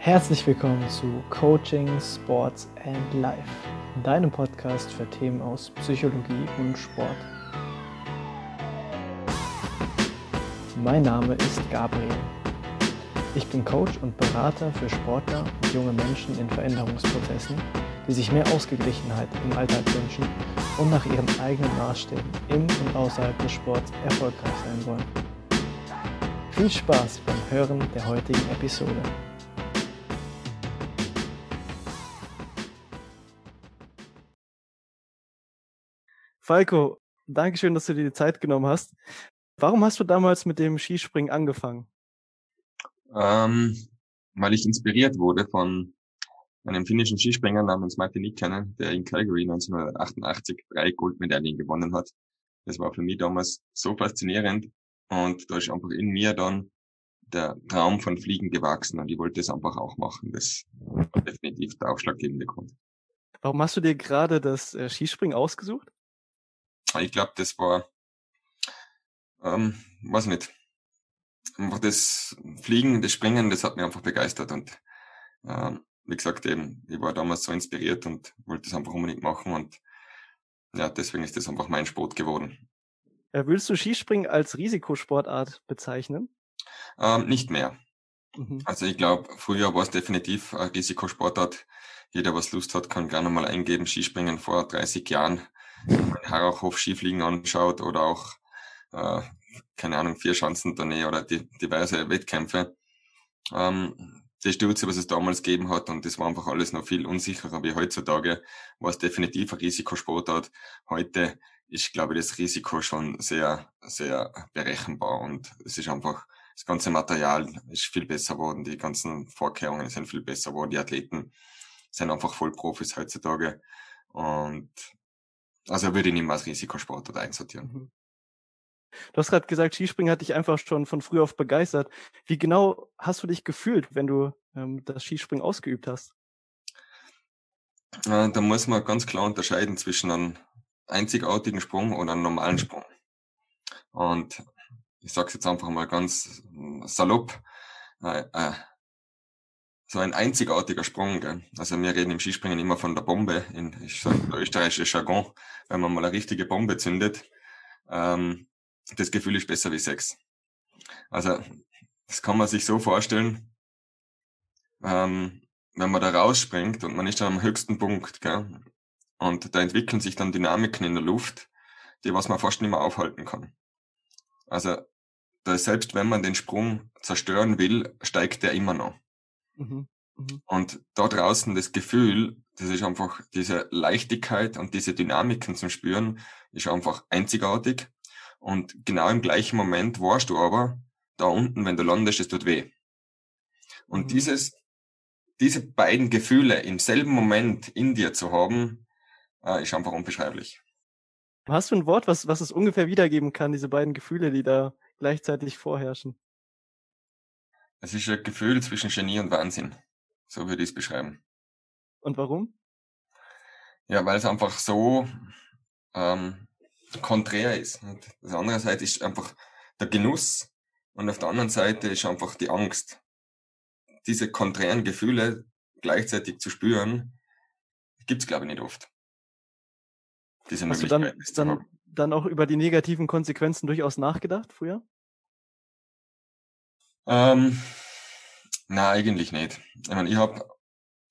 Herzlich willkommen zu Coaching, Sports and Life, deinem Podcast für Themen aus Psychologie und Sport. Mein Name ist Gabriel. Ich bin Coach und Berater für Sportler und junge Menschen in Veränderungsprozessen, die sich mehr Ausgeglichenheit im Alltag wünschen und nach ihren eigenen Maßstäben im und außerhalb des Sports erfolgreich sein wollen. Viel Spaß beim Hören der heutigen Episode. Falco, danke schön, dass du dir die Zeit genommen hast. Warum hast du damals mit dem Skispringen angefangen? Ähm, weil ich inspiriert wurde von einem finnischen Skispringer namens Martin Nikkanen, der in Calgary 1988 drei Goldmedaillen gewonnen hat. Das war für mich damals so faszinierend und da ist einfach in mir dann der Traum von Fliegen gewachsen und ich wollte es einfach auch machen. Das war definitiv der ausschlaggebende Grund. Warum hast du dir gerade das äh, Skispringen ausgesucht? Ich glaube, das war, ähm, weiß nicht, einfach das Fliegen, das Springen, das hat mich einfach begeistert und ähm, wie gesagt eben, ich war damals so inspiriert und wollte das einfach unbedingt machen und ja, deswegen ist das einfach mein Sport geworden. Ja, würdest du Skispringen als Risikosportart bezeichnen? Ähm, nicht mehr. Mhm. Also ich glaube, früher war es definitiv ein Risikosportart. Jeder, was Lust hat, kann gerne mal eingeben, Skispringen vor 30 Jahren Harrachhof Skifliegen anschaut oder auch, äh, keine Ahnung, vier Schanzentournee oder die, diverse Wettkämpfe. Ähm, die Stürze, was es damals gegeben hat, und das war einfach alles noch viel unsicherer wie heutzutage, war es definitiv ein Risikosportart. Heute ist, glaube ich, das Risiko schon sehr, sehr berechenbar und es ist einfach, das ganze Material ist viel besser geworden, die ganzen Vorkehrungen sind viel besser geworden, die Athleten sind einfach voll Profis heutzutage und also würde ich nicht mehr als Risikosportart einsortieren. Mhm. Du hast gerade gesagt, Skispringen hat dich einfach schon von früh auf begeistert. Wie genau hast du dich gefühlt, wenn du ähm, das Skispringen ausgeübt hast? Äh, da muss man ganz klar unterscheiden zwischen einem einzigartigen Sprung und einem normalen mhm. Sprung. Und ich sage jetzt einfach mal ganz salopp, äh, äh, so ein einzigartiger Sprung. Gell? Also wir reden im Skispringen immer von der Bombe, in ich Jargon, wenn man mal eine richtige Bombe zündet. Ähm, das Gefühl ist besser wie Sex. Also das kann man sich so vorstellen, ähm, wenn man da rausspringt und man ist dann am höchsten Punkt, gell? und da entwickeln sich dann Dynamiken in der Luft, die was man fast nicht mehr aufhalten kann. Also da selbst wenn man den Sprung zerstören will, steigt der immer noch. Mhm. Mhm. Und da draußen das Gefühl, das ist einfach diese Leichtigkeit und diese Dynamiken zum Spüren, ist einfach einzigartig. Und genau im gleichen Moment warst du aber da unten, wenn du landest, es tut weh. Und mhm. dieses, diese beiden Gefühle im selben Moment in dir zu haben, äh, ist einfach unbeschreiblich. Hast du ein Wort, was, was es ungefähr wiedergeben kann, diese beiden Gefühle, die da gleichzeitig vorherrschen? Es ist ein Gefühl zwischen Genie und Wahnsinn. So würde ich es beschreiben. Und warum? Ja, weil es einfach so ähm, konträr ist. Und das andere Seite ist einfach der Genuss und auf der anderen Seite ist einfach die Angst. Diese konträren Gefühle gleichzeitig zu spüren, gibt's glaube ich nicht oft. Diese Hast du dann, dann, dann auch über die negativen Konsequenzen durchaus nachgedacht früher? Ähm, na, eigentlich nicht. Ich meine, ich hab,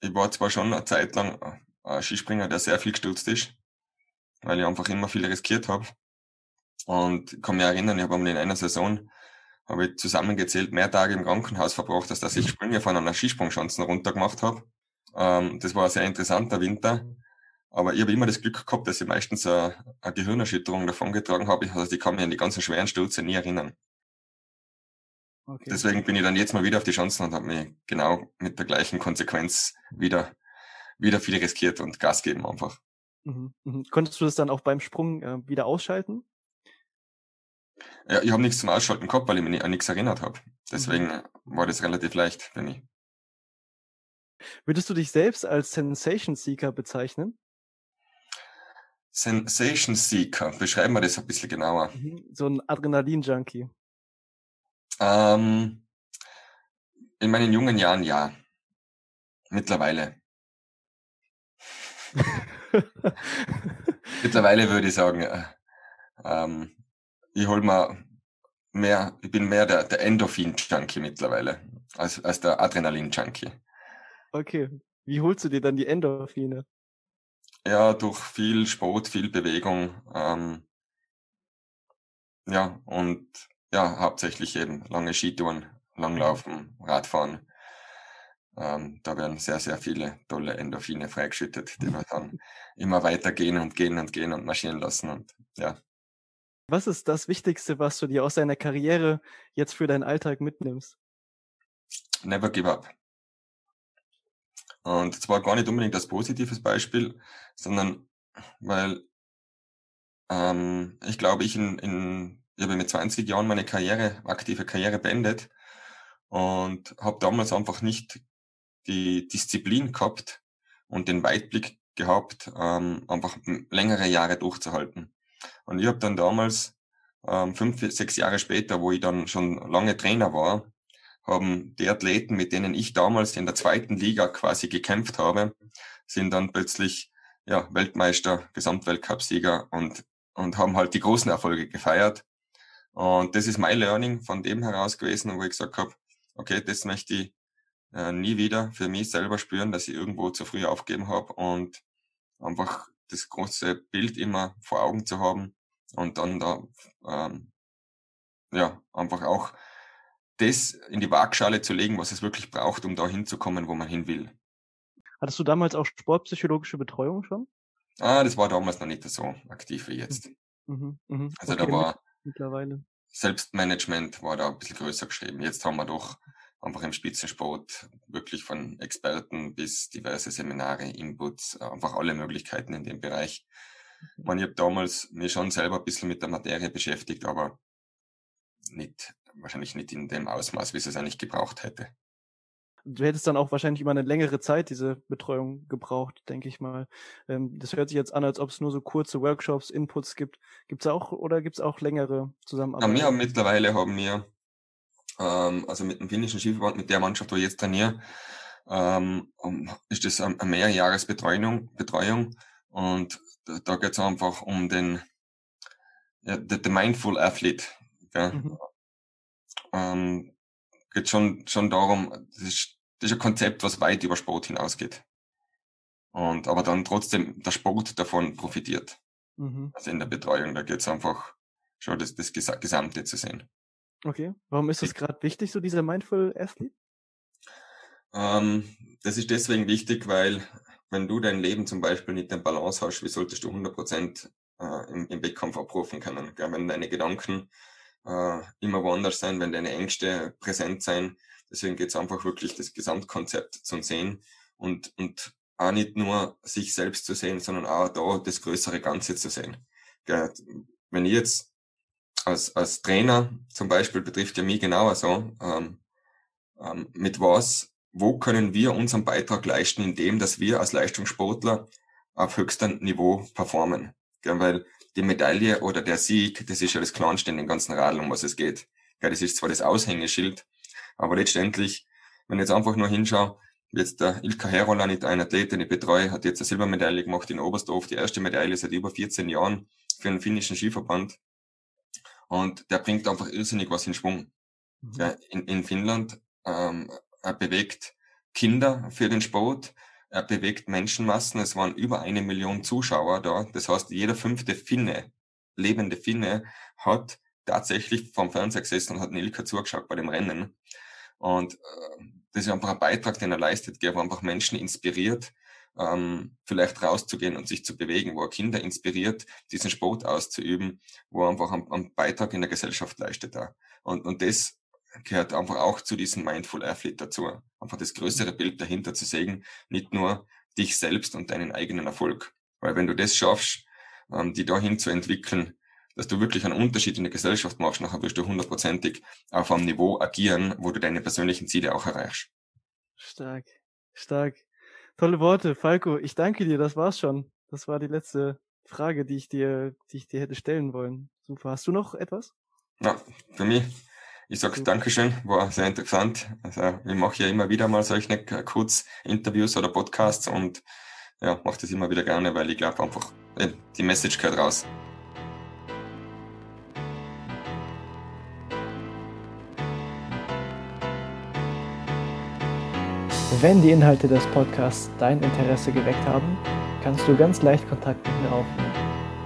ich war zwar schon eine Zeit lang ein Skispringer, der sehr viel gestürzt ist, weil ich einfach immer viel riskiert habe. Und ich kann mich erinnern, ich habe in einer Saison habe ich zusammengezählt mehr Tage im Krankenhaus verbracht, als dass ich Sprünge von einer Skisprungschanze runter gemacht habe. Ähm, das war ein sehr interessanter Winter. Aber ich habe immer das Glück gehabt, dass ich meistens eine, eine Gehirnerschütterung davongetragen habe. Also ich kann mich an die ganzen schweren Stürze nie erinnern. Okay. Deswegen bin ich dann jetzt mal wieder auf die Chancen und habe mich genau mit der gleichen Konsequenz wieder, wieder viel riskiert und Gas geben einfach. Mhm, mhm. Konntest du das dann auch beim Sprung äh, wieder ausschalten? Ja, ich habe nichts zum Ausschalten gehabt, weil ich mich an nichts erinnert habe. Deswegen mhm. war das relativ leicht für mich. Würdest du dich selbst als Sensation Seeker bezeichnen? Sensation Seeker, beschreiben wir das ein bisschen genauer. Mhm, so ein Adrenalin-Junkie. Ähm, in meinen jungen Jahren ja. mittlerweile. mittlerweile würde ich sagen, äh, ähm, ich hol mal mehr, ich bin mehr der, der Endorphin-Junkie mittlerweile als, als der Adrenalin-Junkie. Okay. Wie holst du dir dann die Endorphine? Ja, durch viel Sport, viel Bewegung. Ähm, ja, und ja, hauptsächlich eben lange Skitouren, Langlaufen, Radfahren. Ähm, da werden sehr, sehr viele tolle Endorphine freigeschüttet, die wir dann immer weitergehen und gehen und gehen und marschieren lassen. Und ja. Was ist das Wichtigste, was du dir aus deiner Karriere jetzt für deinen Alltag mitnimmst? Never give up. Und zwar gar nicht unbedingt als positives Beispiel, sondern weil ähm, ich glaube, ich in, in ich habe mit 20 Jahren meine Karriere, aktive Karriere beendet und habe damals einfach nicht die Disziplin gehabt und den Weitblick gehabt, ähm, einfach längere Jahre durchzuhalten. Und ich habe dann damals, ähm, fünf, sechs Jahre später, wo ich dann schon lange Trainer war, haben die Athleten, mit denen ich damals in der zweiten Liga quasi gekämpft habe, sind dann plötzlich ja, Weltmeister, Gesamtweltcupsieger und, und haben halt die großen Erfolge gefeiert. Und das ist mein Learning von dem heraus gewesen, wo ich gesagt habe, okay, das möchte ich äh, nie wieder für mich selber spüren, dass ich irgendwo zu früh aufgeben habe und einfach das große Bild immer vor Augen zu haben und dann da ähm, ja einfach auch das in die Waagschale zu legen, was es wirklich braucht, um da hinzukommen, wo man hin will. Hattest du damals auch sportpsychologische Betreuung schon? Ah, das war damals noch nicht so aktiv wie jetzt. Mhm, mh, mh. Also okay, da war mittlerweile. Selbstmanagement war da ein bisschen größer geschrieben. Jetzt haben wir doch einfach im Spitzensport wirklich von Experten bis diverse Seminare, Inputs, einfach alle Möglichkeiten in dem Bereich. Mhm. Man, ich habe damals mir schon selber ein bisschen mit der Materie beschäftigt, aber nicht wahrscheinlich nicht in dem Ausmaß, wie es es eigentlich gebraucht hätte. Du hättest dann auch wahrscheinlich über eine längere Zeit diese Betreuung gebraucht, denke ich mal. Ähm, das hört sich jetzt an, als ob es nur so kurze Workshops, Inputs gibt. Gibt es auch oder gibt es auch längere Zusammenarbeit? Ja, wir haben mittlerweile haben wir, ähm, also mit dem finnischen Skiverband, mit der Mannschaft, wo ich jetzt trainiere, ähm, ist das eine Mehrjahresbetreuung Betreuung, und da, da geht es einfach um den ja, the, the Mindful Athlete. Gell? Mhm ähm, geht schon, schon darum, das ist, das ist ein Konzept, was weit über Sport hinausgeht. Und aber dann trotzdem der Sport davon profitiert. Mhm. Also in der Betreuung, da geht es einfach schon das, das Gesamte zu sehen. Okay. Warum ist das gerade wichtig, so dieser Mindful Athlete? Ähm, das ist deswegen wichtig, weil wenn du dein Leben zum Beispiel nicht in Balance hast, wie solltest du 100 Prozent äh, im, im Wettkampf abrufen können? Gell? Wenn deine Gedanken äh, immer woanders sein, wenn deine Ängste präsent sein. Deswegen geht es einfach wirklich das Gesamtkonzept zu sehen und, und auch nicht nur sich selbst zu sehen, sondern auch da das größere Ganze zu sehen. Wenn ich jetzt als, als Trainer zum Beispiel betrifft ja mich genauer so, ähm, ähm, mit was, wo können wir unseren Beitrag leisten, indem dass wir als Leistungssportler auf höchstem Niveau performen. Weil die Medaille oder der Sieg, das ist ja das Kleinste in den ganzen Radl, um was es geht. Ja, das ist zwar das Aushängeschild, aber letztendlich, wenn ich jetzt einfach nur hinschaue, jetzt der Ilka Herola, nicht ein Athlet, den ich betreue, hat jetzt eine Silbermedaille gemacht in Oberstdorf, die erste Medaille seit über 14 Jahren für den finnischen Skiverband. Und der bringt einfach irrsinnig was in Schwung. Mhm. Ja, in, in Finnland ähm, er bewegt Kinder für den Sport, er bewegt Menschenmassen. Es waren über eine Million Zuschauer da. Das heißt, jeder fünfte Finne, lebende Finne, hat tatsächlich vom Fernseher gesessen und hat Nilka zugeschaut bei dem Rennen. Und äh, das ist einfach ein Beitrag, den er leistet, der einfach Menschen inspiriert, ähm, vielleicht rauszugehen und sich zu bewegen, wo er Kinder inspiriert, diesen Sport auszuüben, wo er einfach einen, einen Beitrag in der Gesellschaft leistet. Da. Und, und das gehört einfach auch zu diesem Mindful Athlete dazu. Einfach das größere Bild dahinter zu sehen, nicht nur dich selbst und deinen eigenen Erfolg. Weil wenn du das schaffst, ähm, die dahin zu entwickeln, dass du wirklich einen Unterschied in der Gesellschaft machst, nachher wirst du hundertprozentig auf einem Niveau agieren, wo du deine persönlichen Ziele auch erreichst. Stark, stark. Tolle Worte, Falco. Ich danke dir, das war's schon. Das war die letzte Frage, die ich dir, die ich dir hätte stellen wollen. Super. Hast du noch etwas? Ja, für mich ich sage Dankeschön, war sehr interessant. Also ich mache ja immer wieder mal solche Kurzinterviews oder Podcasts und ja, mache das immer wieder gerne, weil ich glaube einfach, äh, die Message gehört raus. Wenn die Inhalte des Podcasts dein Interesse geweckt haben, kannst du ganz leicht Kontakt mit mir aufnehmen.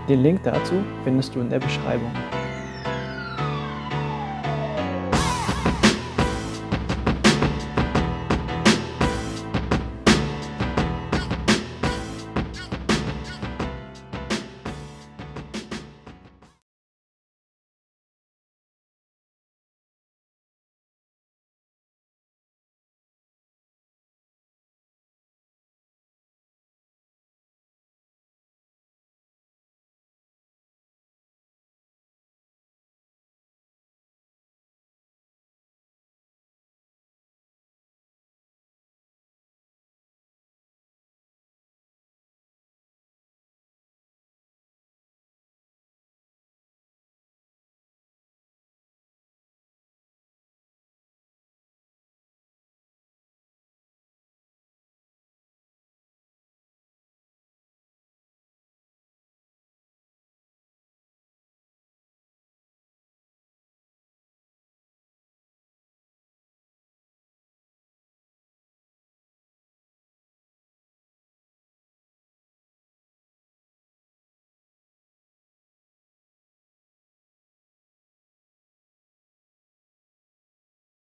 Den Link dazu findest du in der Beschreibung.